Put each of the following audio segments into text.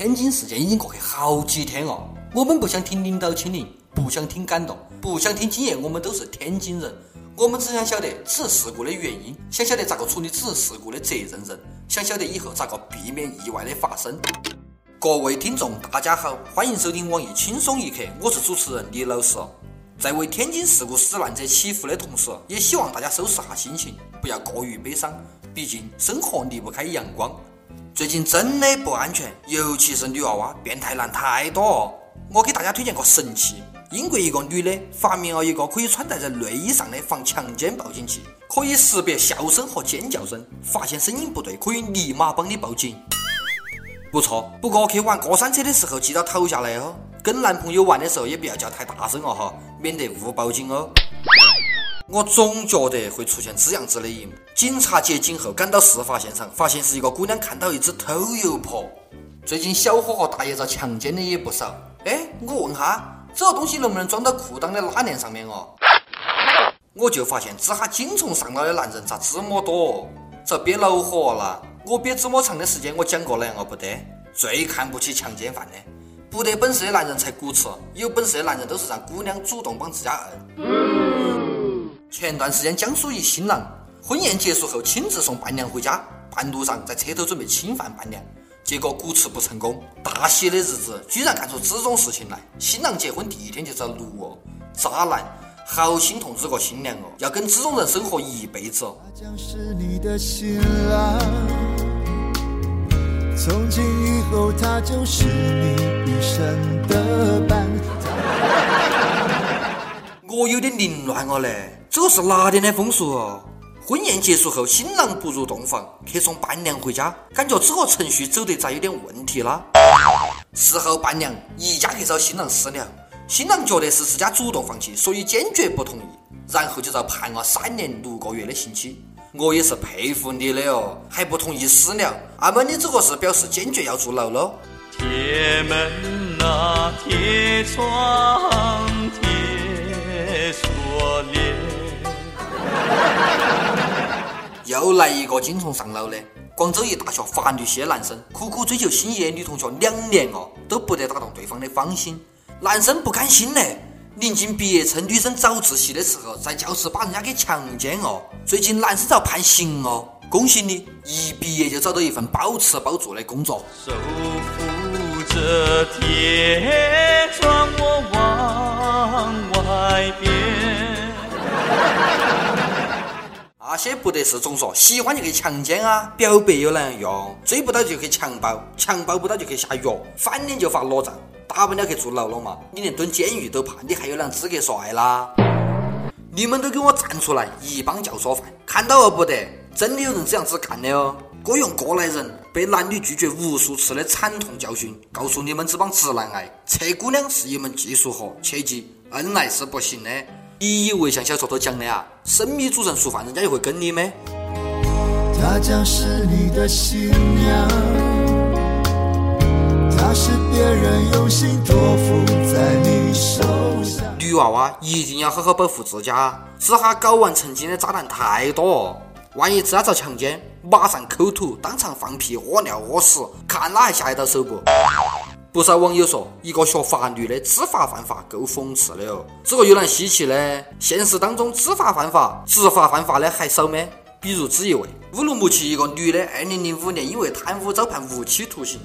天津事件已经过去好几天了，我们不想听领导亲临，不想听感动，不想听经验，我们都是天津人，我们只想晓得此事故的原因，想晓得咋个处理此事故的责任人，想晓得以后咋个避免意外的发生。各位听众，大家好，欢迎收听网易轻松一刻，我是主持人李老师。在为天津事故死难者祈福的同时，也希望大家收拾下心情，不要过于悲伤。毕竟生活离不开阳光。最近真的不安全，尤其是女娃娃，变态男太多。哦。我给大家推荐个神器：英国一个女的发明了一个可以穿戴在内衣上的防强奸报警器，可以识别笑声和尖叫声，发现声音不对，可以立马帮你报警。不错，不过去玩过山车的时候记得投下来哦。跟男朋友玩的时候也不要叫太大声哦哈，免得误报警哦。我总觉得会出现这样子的一幕：警察接警后赶到事发现场，发现是一个姑娘看到一只偷油婆。最近小伙和大爷遭强奸的也不少。哎，我问哈，这个东西能不能装到裤裆的拉链上面哦？我就发现，这哈精虫上脑的男人咋这么多？这别恼火了。我憋这么长的时间，我讲过两个不得。最看不起强奸犯的。不得本事的男人才骨吃，有本事的男人都是让姑娘主动帮自家摁。前段时间，江苏一新郎婚宴结束后亲自送伴娘回家，半路上在车头准备侵犯伴娘，结果骨吃不成功。大喜的日子居然干出这种事情来！新郎结婚第一天就遭撸哦，渣男，好心痛这个新娘哦，要跟这种人生活一辈子。从今以后，他就是你一生的伴。我有点凌乱了嘞，这个是哪点的风俗哦？婚宴结束后，新郎不入洞房，去送伴娘回家，感觉这个程序走得咋有点问题啦？事后，伴娘一家去找新郎私了，新郎觉得是自家主动放弃，所以坚决不同意，然后就遭判了三年六个月的刑期。我也是佩服你的哦，还不同意私了。阿么你这个是表示坚决要坐牢喽？铁门啊，铁窗，铁锁链。又来一个精虫上脑的。广州一大学法律系的男生苦苦追求心仪的女同学两年哦，都不得打动对方的芳心。男生不甘心嘞。临近毕业，趁女生早自习的时候，在教室把人家给强奸哦。最近男生遭判刑哦，恭喜你，一毕业就找到一份包吃包住的工作。守护着铁窗，我往外边。些不得事总说喜欢就去强奸啊，表白有哪样用？追不到就去强暴，强暴不到就去下药，翻脸就发裸照。大不了去坐牢了嘛，你连蹲监狱都怕，你还有哪样资格说爱啦？你们都给我站出来，一帮叫说饭，看到了不得？真的有人这样子干的哦！我用过来人被男女拒绝无数次的惨痛教训，告诉你们这帮直男癌，测姑娘是一门技术活，切记恩爱是不行的。你以为像小说都讲的啊？生米煮成熟饭，人家就会跟你吗？她将是你的新娘。是别人用心托付在你手上。女娃娃一定要好好保护自家，这哈搞完成精的渣男太多，万一真遭强奸，马上抠吐，当场放屁、屙尿、屙屎，看哪还下得到手不？不少网友说，一个学法律的知法犯法，够讽刺的哦。这个有哪稀奇的？现实当中知法犯法、执法犯法的还少吗？比如这一位，乌鲁木齐一个女的，二零零五年因为贪污遭判无期徒刑。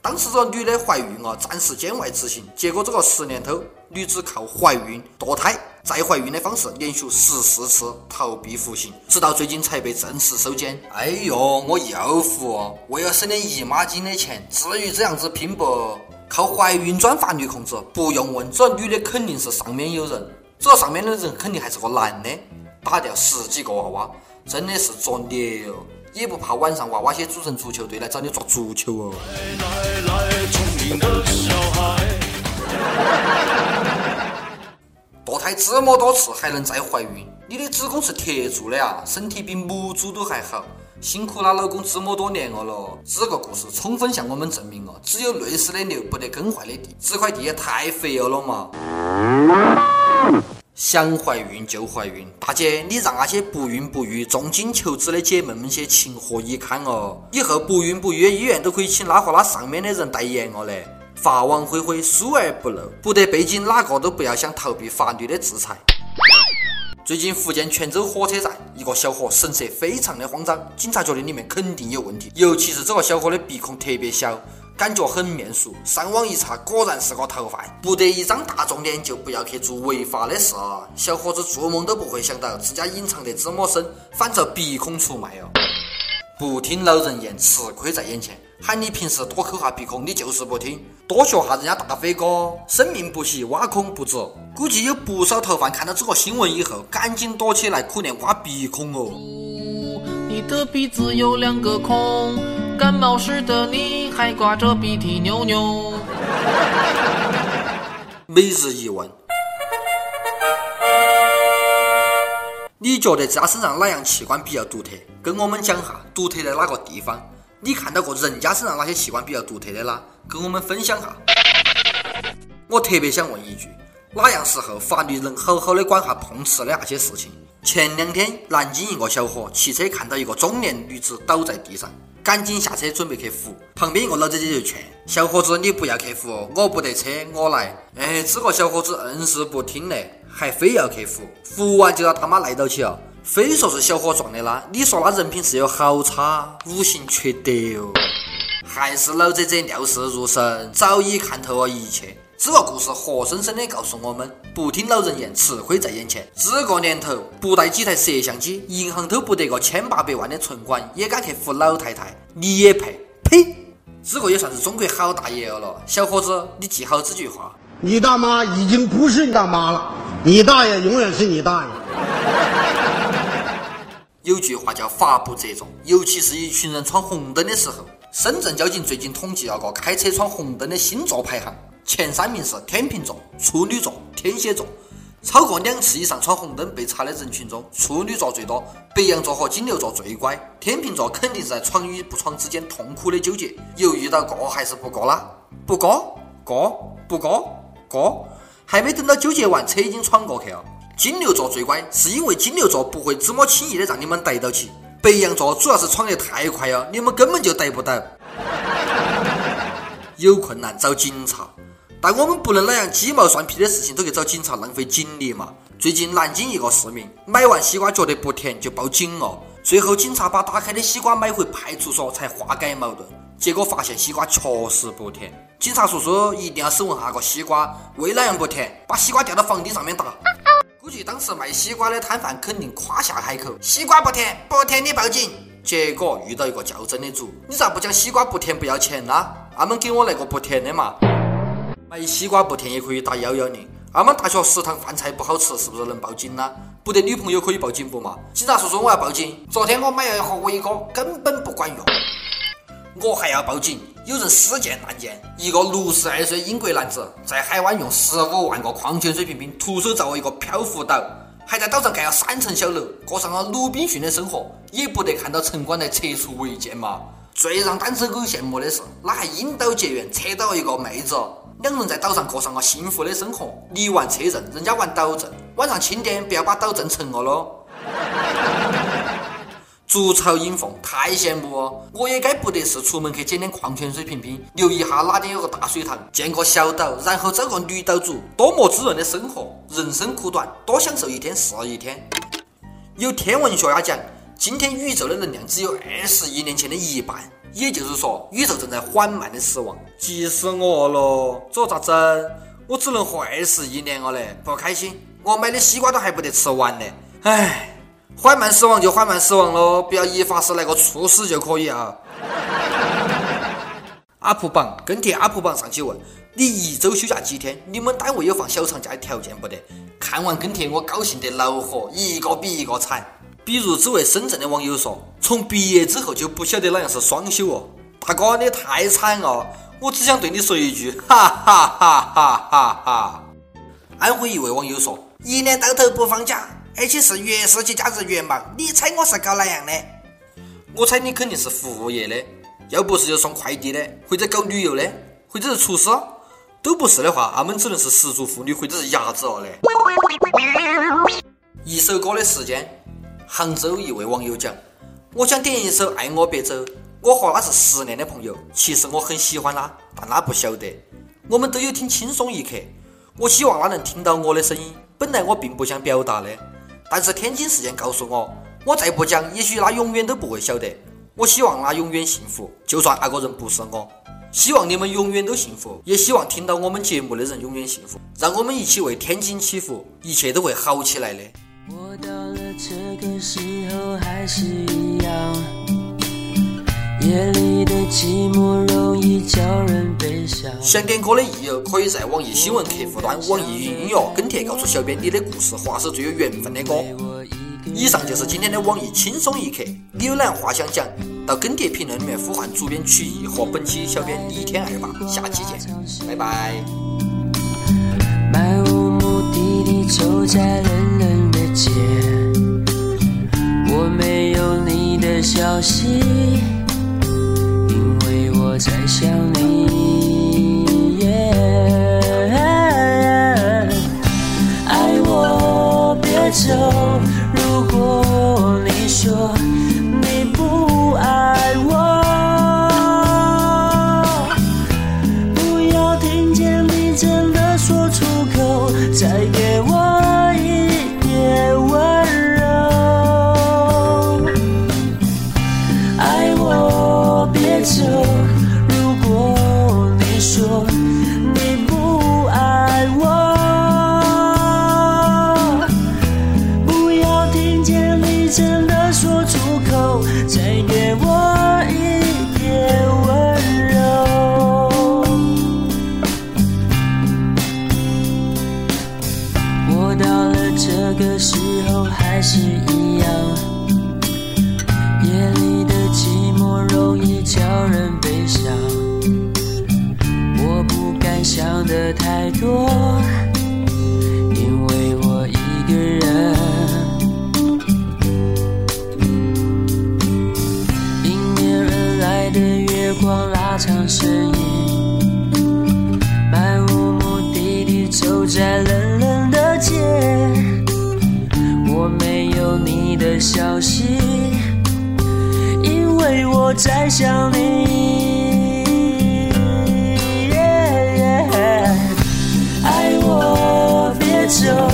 当时这女的怀孕哦，暂时监外执行。结果这个十年头，女子靠怀孕、堕胎、再怀孕的方式，连续十四次逃避服刑，直到最近才被正式收监。哎呦，我又服！为了省点姨妈巾的钱，至于这样子拼不？靠怀孕转法律控制，不用问，这女的肯定是上面有人。这上面的人肯定还是个男的，打掉十几个娃娃，真的是作孽哦！也不怕晚上娃娃些组成足球队来找你抓足球哦！堕胎这么多次还能再怀孕，你的子宫是铁做的啊，身体比母猪都还好，辛苦她老公这么多年了咯。这个故事充分向我们证明了，只有累死的牛不得耕坏的地，这块地也太肥了了嘛！想怀孕就怀孕，大姐，你让那些不孕不育、重金求子的姐妹们些情何以堪哦？以后不孕不育的医院都可以请那和那上面的人代言了嘞。法网恢恢，疏而不漏，不得背景哪个都不要想逃避法律的制裁。最近福建泉州火车站一个小伙神色非常的慌张，警察觉得里面肯定有问题，尤其是这个小伙的鼻孔特别小。感觉很面熟，上网一查，果然是个逃犯。不得一张大众脸就不要去做违法的事！小伙子做梦都不会想到自家隐藏得这么深，反着鼻孔出卖哦！不听老人言，吃亏在眼前。喊你平时多抠下鼻孔，你就是不听。多学下人家大飞哥，生命不息，挖孔不止。估计有不少逃犯看到这个新闻以后，赶紧躲起来，苦练挖鼻孔哦。你的鼻子有两个孔。感冒时的你还挂着鼻涕牛牛。每日一问：你觉得自家身上哪样器官比较独特？跟我们讲下，独特在哪个地方？你看到过人家身上哪些器官比较独特的啦？跟我们分享下。我特别想问一句：哪样时候法律能好好的管下碰瓷的那些事情？前两天，南京一个小伙骑车看到一个中年女子倒在地上。赶紧下车准备去扶，旁边一个老姐姐就劝小伙子：“你不要去扶，我不得车，我来。”哎，这个小伙子硬是不听嘞，还非要去扶。扶完就要他妈赖到起哦，非说是小伙撞的啦。你说他人品是有好差，五行缺德哦。还是老姐姐料事如神，早已看透了一切。这个故事活生生的告诉我们：不听老人言，吃亏在眼前。这个年头，不带几台摄像机，银行都不得个千八百万的存款，也敢去扶老太太？你也配？呸！这个也算是中国好大爷了。小伙子，你记好这句话：你大妈已经不是你大妈了，你大爷永远是你大爷。有句话叫“法不责众”，尤其是一群人闯红灯的时候。深圳交警最近统计了个开车闯红灯的星座排行。前三名是天秤座、处女座、天蝎座，超过两次以上闯红灯被查的人群中，处女座最多，白羊座和金牛座最乖，天秤座肯定是在闯与不闯之间痛苦的纠结，犹豫到过还是不过啦？不过，过，不过，过，还没等到纠结完，车已经闯过去了。金牛座最乖，是因为金牛座不会这么轻易的让你们逮到起，白羊座主要是闯得太快了，你们根本就逮不到。有困难找警察。但我们不能那样鸡毛蒜皮的事情都去找警察浪费警力嘛。最近南京一个市民买完西瓜觉得不甜就报警了，最后警察把打开的西瓜买回派出所才化解矛盾。结果发现西瓜确实不甜。警察叔叔一定要审问下个西瓜为哪样不甜，把西瓜掉到房顶上面打。估计当时卖西瓜的摊贩肯定夸下海口：西瓜不甜，不甜你报警。结果遇到一个较真的主，你咋不讲西瓜不甜不要钱呢？阿们给我来个不甜的嘛。买西瓜不甜也可以打幺幺零。俺们大学食堂饭菜不好吃，是不是能报警呢？不得女朋友可以报警不嘛？警察叔叔，我要报警。昨天我买了一盒伟哥，根本不管用。我还要报警。有人私建案件，一个六十二岁英国男子在海湾用十五万个矿泉水瓶瓶徒手造了一个漂浮岛，还在岛上盖了三层小楼，过上了鲁滨逊的生活，也不得看到城管来拆除违建嘛？最让单身狗羡慕的是，他还引导结缘，扯到一个妹子。两人在岛上过上了幸福的生活。你玩车震，人家玩岛震。晚上清点，不要把岛震沉了喽。竹草引凤，太羡慕哦！我也该不得事出门去捡点矿泉水瓶瓶，留意下哪点有个大水塘，建个小岛，然后找个女岛主，多么滋润的生活！人生苦短，多享受一天是一天。有天文学家讲，今天宇宙的能量只有二十亿年前的一半。也就是说，宇宙正在缓慢的死亡，急死我了！这咋整？我只能活二十一年了嘞，不开心！我买的西瓜都还不得吃完呢。唉，缓慢死亡就缓慢死亡喽，不要一发死来个猝死就可以啊！阿普榜跟帖，阿普榜上去问你一周休假几天？你们单位有放小长假的条件不得？看完跟帖，我高兴得恼火，一个比一个惨。比如这位深圳的网友说：“从毕业之后就不晓得哪样是双休哦，大哥你太惨了，我只想对你说一句，哈哈哈哈哈哈。”安徽一位网友说：“一年到头不放假，而且是越是节假日越忙，你猜我是搞哪样的？我猜你肯定是服务业的，要不是就送快递的，或者搞旅游的，或者是厨师。都不是的话，阿们只能是十足妇女或者是伢子了嘞。一首歌的时间，杭州一位网友讲：“我想点一首《爱我别走》，我和他是十年的朋友，其实我很喜欢他，但他不晓得。我们都有听轻松一刻，我希望他能听到我的声音。本来我并不想表达的，但是天津事件告诉我，我再不讲，也许他永远都不会晓得。我希望他永远幸福，就算那个人不是我。”希望你们永远都幸福，也希望听到我们节目的人永远幸福。让我们一起为天津祈福，一切都会好起来的。是一样，夜里的寂寞容易叫人悲伤。想点歌的益友可以在网易新闻客户端、网易云音乐跟帖告诉小编你的故事或是最有缘分的歌。以上就是今天的网易轻松一刻，你有哪话想讲？到跟帖评论里面呼唤主编曲艺和本期小编李天二吧，下期见，拜拜。漫无目的地走在冷冷的街，我没有你的消息，因为我在想你。多因为我一个人迎面而来的月光拉长身影漫无目的地走在冷冷的街我没有你的消息因为我在想你。your